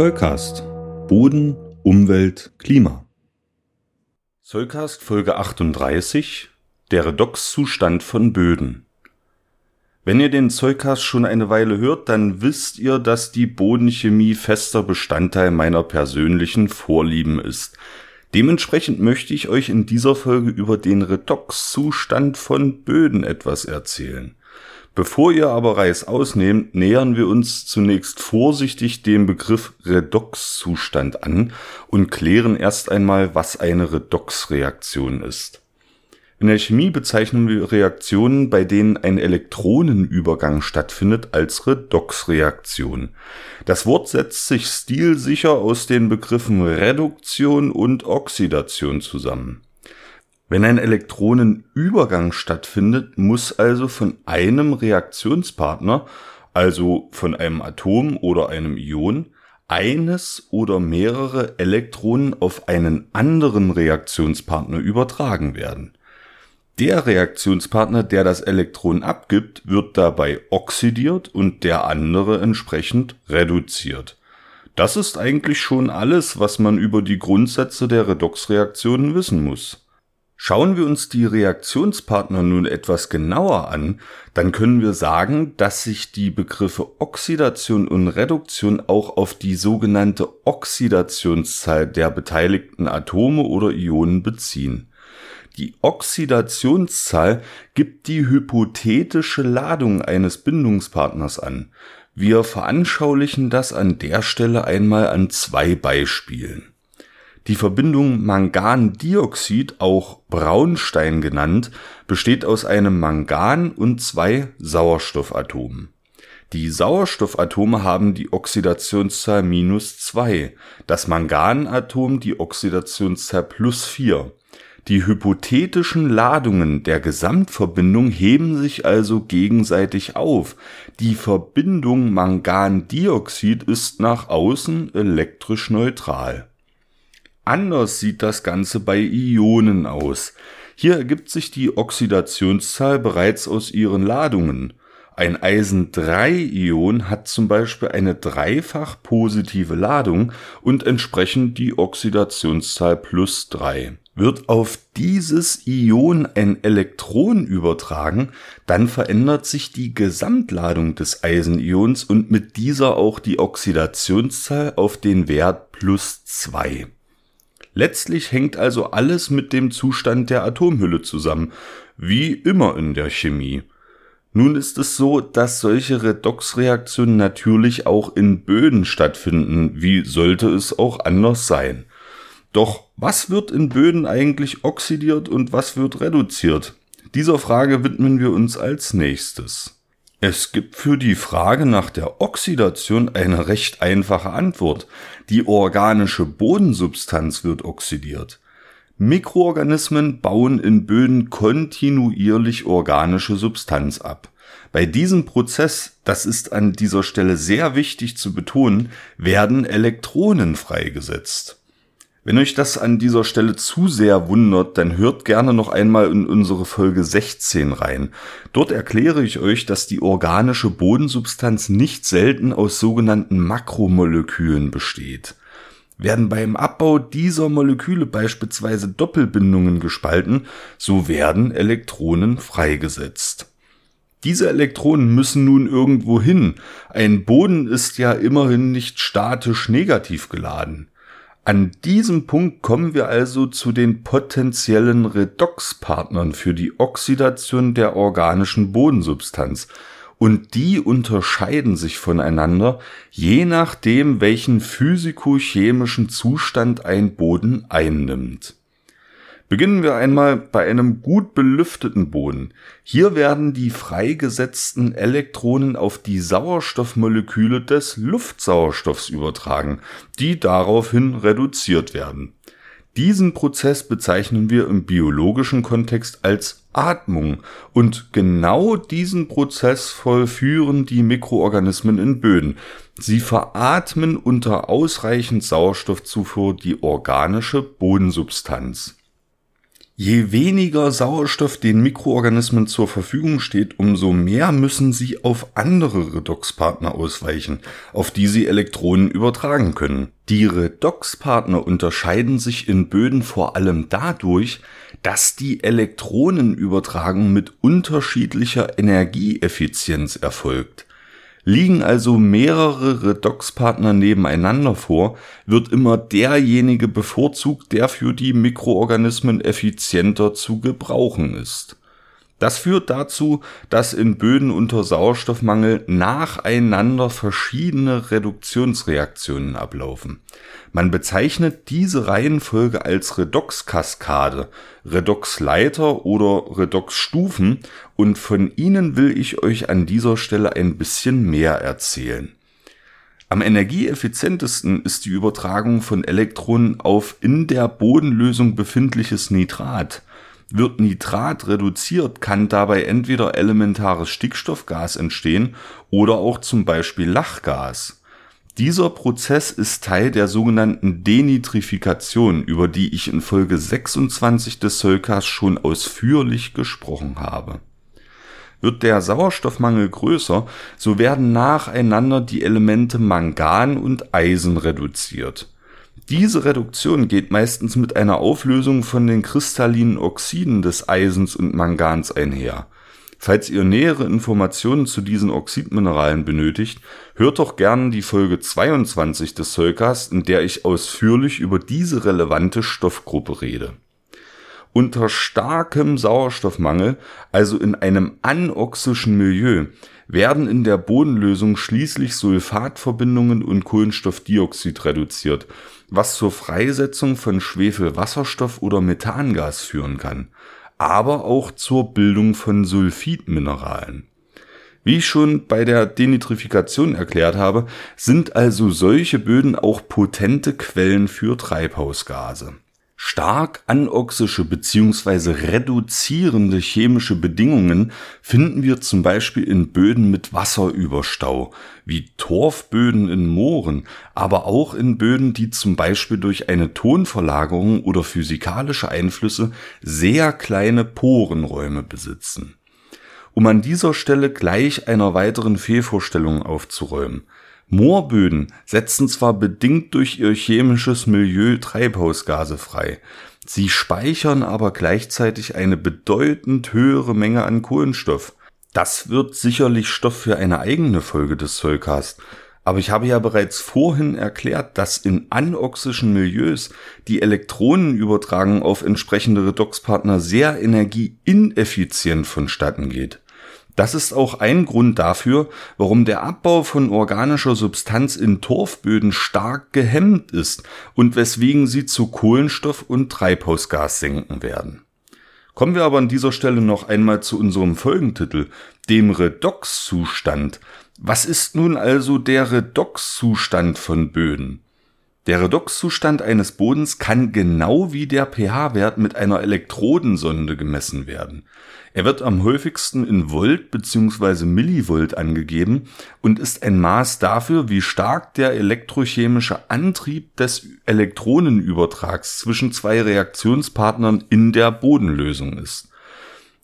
Zollcast. Boden, Umwelt, Klima. Zollcast Folge 38. Der Redoxzustand von Böden. Wenn ihr den Zollcast schon eine Weile hört, dann wisst ihr, dass die Bodenchemie fester Bestandteil meiner persönlichen Vorlieben ist. Dementsprechend möchte ich euch in dieser Folge über den Redoxzustand von Böden etwas erzählen. Bevor ihr aber Reis ausnehmt, nähern wir uns zunächst vorsichtig dem Begriff Redoxzustand an und klären erst einmal, was eine Redoxreaktion ist. In der Chemie bezeichnen wir Reaktionen, bei denen ein Elektronenübergang stattfindet, als Redoxreaktion. Das Wort setzt sich stilsicher aus den Begriffen Reduktion und Oxidation zusammen. Wenn ein Elektronenübergang stattfindet, muss also von einem Reaktionspartner, also von einem Atom oder einem Ion, eines oder mehrere Elektronen auf einen anderen Reaktionspartner übertragen werden. Der Reaktionspartner, der das Elektron abgibt, wird dabei oxidiert und der andere entsprechend reduziert. Das ist eigentlich schon alles, was man über die Grundsätze der Redoxreaktionen wissen muss. Schauen wir uns die Reaktionspartner nun etwas genauer an, dann können wir sagen, dass sich die Begriffe Oxidation und Reduktion auch auf die sogenannte Oxidationszahl der beteiligten Atome oder Ionen beziehen. Die Oxidationszahl gibt die hypothetische Ladung eines Bindungspartners an. Wir veranschaulichen das an der Stelle einmal an zwei Beispielen. Die Verbindung Mangandioxid, auch Braunstein genannt, besteht aus einem Mangan und zwei Sauerstoffatomen. Die Sauerstoffatome haben die Oxidationszahl minus zwei, das Manganatom die Oxidationszahl plus vier. Die hypothetischen Ladungen der Gesamtverbindung heben sich also gegenseitig auf. Die Verbindung Mangandioxid ist nach außen elektrisch neutral Anders sieht das Ganze bei Ionen aus. Hier ergibt sich die Oxidationszahl bereits aus ihren Ladungen. Ein Eisen-3-Ion hat zum Beispiel eine dreifach positive Ladung und entsprechend die Oxidationszahl plus 3. Wird auf dieses Ion ein Elektron übertragen, dann verändert sich die Gesamtladung des Eisenions und mit dieser auch die Oxidationszahl auf den Wert plus 2. Letztlich hängt also alles mit dem Zustand der Atomhülle zusammen, wie immer in der Chemie. Nun ist es so, dass solche Redoxreaktionen natürlich auch in Böden stattfinden, wie sollte es auch anders sein. Doch was wird in Böden eigentlich oxidiert und was wird reduziert? Dieser Frage widmen wir uns als nächstes. Es gibt für die Frage nach der Oxidation eine recht einfache Antwort. Die organische Bodensubstanz wird oxidiert. Mikroorganismen bauen in Böden kontinuierlich organische Substanz ab. Bei diesem Prozess, das ist an dieser Stelle sehr wichtig zu betonen, werden Elektronen freigesetzt. Wenn euch das an dieser Stelle zu sehr wundert, dann hört gerne noch einmal in unsere Folge 16 rein. Dort erkläre ich euch, dass die organische Bodensubstanz nicht selten aus sogenannten Makromolekülen besteht. Werden beim Abbau dieser Moleküle beispielsweise Doppelbindungen gespalten, so werden Elektronen freigesetzt. Diese Elektronen müssen nun irgendwo hin. Ein Boden ist ja immerhin nicht statisch negativ geladen. An diesem Punkt kommen wir also zu den potenziellen Redoxpartnern für die Oxidation der organischen Bodensubstanz. Und die unterscheiden sich voneinander, je nachdem, welchen physikochemischen Zustand ein Boden einnimmt. Beginnen wir einmal bei einem gut belüfteten Boden. Hier werden die freigesetzten Elektronen auf die Sauerstoffmoleküle des Luftsauerstoffs übertragen, die daraufhin reduziert werden. Diesen Prozess bezeichnen wir im biologischen Kontext als Atmung und genau diesen Prozess vollführen die Mikroorganismen in Böden. Sie veratmen unter ausreichend Sauerstoffzufuhr die organische Bodensubstanz. Je weniger Sauerstoff den Mikroorganismen zur Verfügung steht, umso mehr müssen sie auf andere Redoxpartner ausweichen, auf die sie Elektronen übertragen können. Die Redoxpartner unterscheiden sich in Böden vor allem dadurch, dass die Elektronenübertragung mit unterschiedlicher Energieeffizienz erfolgt. Liegen also mehrere Redoxpartner nebeneinander vor, wird immer derjenige bevorzugt, der für die Mikroorganismen effizienter zu gebrauchen ist das führt dazu, dass in Böden unter Sauerstoffmangel nacheinander verschiedene Reduktionsreaktionen ablaufen. Man bezeichnet diese Reihenfolge als Redoxkaskade, Redoxleiter oder Redoxstufen und von ihnen will ich euch an dieser Stelle ein bisschen mehr erzählen. Am energieeffizientesten ist die Übertragung von Elektronen auf in der Bodenlösung befindliches Nitrat wird Nitrat reduziert, kann dabei entweder elementares Stickstoffgas entstehen oder auch zum Beispiel Lachgas. Dieser Prozess ist Teil der sogenannten Denitrifikation, über die ich in Folge 26 des Solkas schon ausführlich gesprochen habe. Wird der Sauerstoffmangel größer, so werden nacheinander die Elemente Mangan und Eisen reduziert diese Reduktion geht meistens mit einer Auflösung von den kristallinen Oxiden des Eisens und Mangans einher. Falls ihr nähere Informationen zu diesen Oxidmineralen benötigt, hört doch gern die Folge 22 des Solcast, in der ich ausführlich über diese relevante Stoffgruppe rede. Unter starkem Sauerstoffmangel, also in einem anoxischen Milieu, werden in der Bodenlösung schließlich Sulfatverbindungen und Kohlenstoffdioxid reduziert was zur Freisetzung von Schwefelwasserstoff oder Methangas führen kann, aber auch zur Bildung von Sulfidmineralen. Wie ich schon bei der Denitrifikation erklärt habe, sind also solche Böden auch potente Quellen für Treibhausgase Stark anoxische bzw. reduzierende chemische Bedingungen finden wir zum Beispiel in Böden mit Wasserüberstau, wie Torfböden in Mooren, aber auch in Böden, die zum Beispiel durch eine Tonverlagerung oder physikalische Einflüsse sehr kleine Porenräume besitzen. Um an dieser Stelle gleich einer weiteren Fehlvorstellung aufzuräumen Moorböden setzen zwar bedingt durch ihr chemisches Milieu Treibhausgase frei, sie speichern aber gleichzeitig eine bedeutend höhere Menge an Kohlenstoff. Das wird sicherlich Stoff für eine eigene Folge des Zollcast, aber ich habe ja bereits vorhin erklärt, dass in anoxischen Milieus die Elektronenübertragung auf entsprechende Redoxpartner sehr energieineffizient vonstatten geht. Das ist auch ein Grund dafür, warum der Abbau von organischer Substanz in Torfböden stark gehemmt ist und weswegen sie zu Kohlenstoff und Treibhausgas senken werden. Kommen wir aber an dieser Stelle noch einmal zu unserem Folgentitel, dem Redoxzustand. Was ist nun also der Redoxzustand von Böden? Der Redoxzustand eines Bodens kann genau wie der pH-Wert mit einer Elektrodensonde gemessen werden. Er wird am häufigsten in Volt bzw. Millivolt angegeben und ist ein Maß dafür, wie stark der elektrochemische Antrieb des Elektronenübertrags zwischen zwei Reaktionspartnern in der Bodenlösung ist.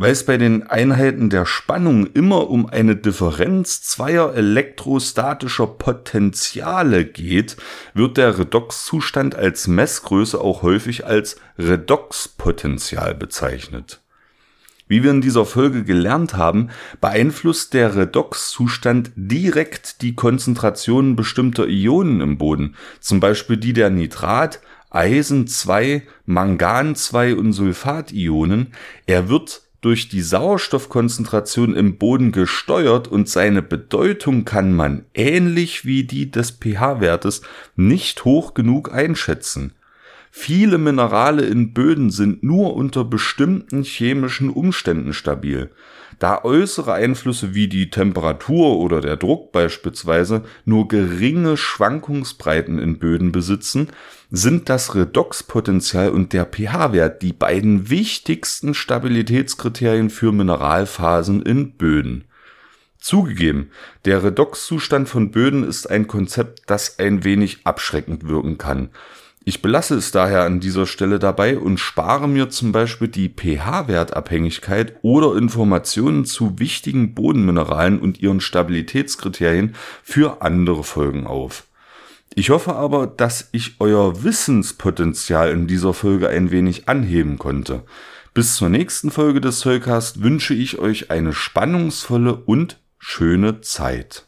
Weil es bei den Einheiten der Spannung immer um eine Differenz zweier elektrostatischer Potentiale geht, wird der Redoxzustand als Messgröße auch häufig als Redoxpotential bezeichnet wie wir in dieser Folge gelernt haben, beeinflusst der Redoxzustand direkt die Konzentrationen bestimmter Ionen im Boden, zum Beispiel die der Nitrat, Eisen 2, Mangan 2 und Sulfationen. Er wird durch die Sauerstoffkonzentration im Boden gesteuert und seine Bedeutung kann man ähnlich wie die des pH-Wertes nicht hoch genug einschätzen. Viele Minerale in Böden sind nur unter bestimmten chemischen Umständen stabil. Da äußere Einflüsse wie die Temperatur oder der Druck beispielsweise nur geringe Schwankungsbreiten in Böden besitzen, sind das Redoxpotential und der pH-Wert die beiden wichtigsten Stabilitätskriterien für Mineralphasen in Böden. Zugegeben, der Redoxzustand von Böden ist ein Konzept, das ein wenig abschreckend wirken kann. Ich belasse es daher an dieser Stelle dabei und spare mir zum Beispiel die pH-Wertabhängigkeit oder Informationen zu wichtigen Bodenmineralen und ihren Stabilitätskriterien für andere Folgen auf. Ich hoffe aber, dass ich euer Wissenspotenzial in dieser Folge ein wenig anheben konnte. Bis zur nächsten Folge des Soulcast wünsche ich euch eine spannungsvolle und schöne Zeit.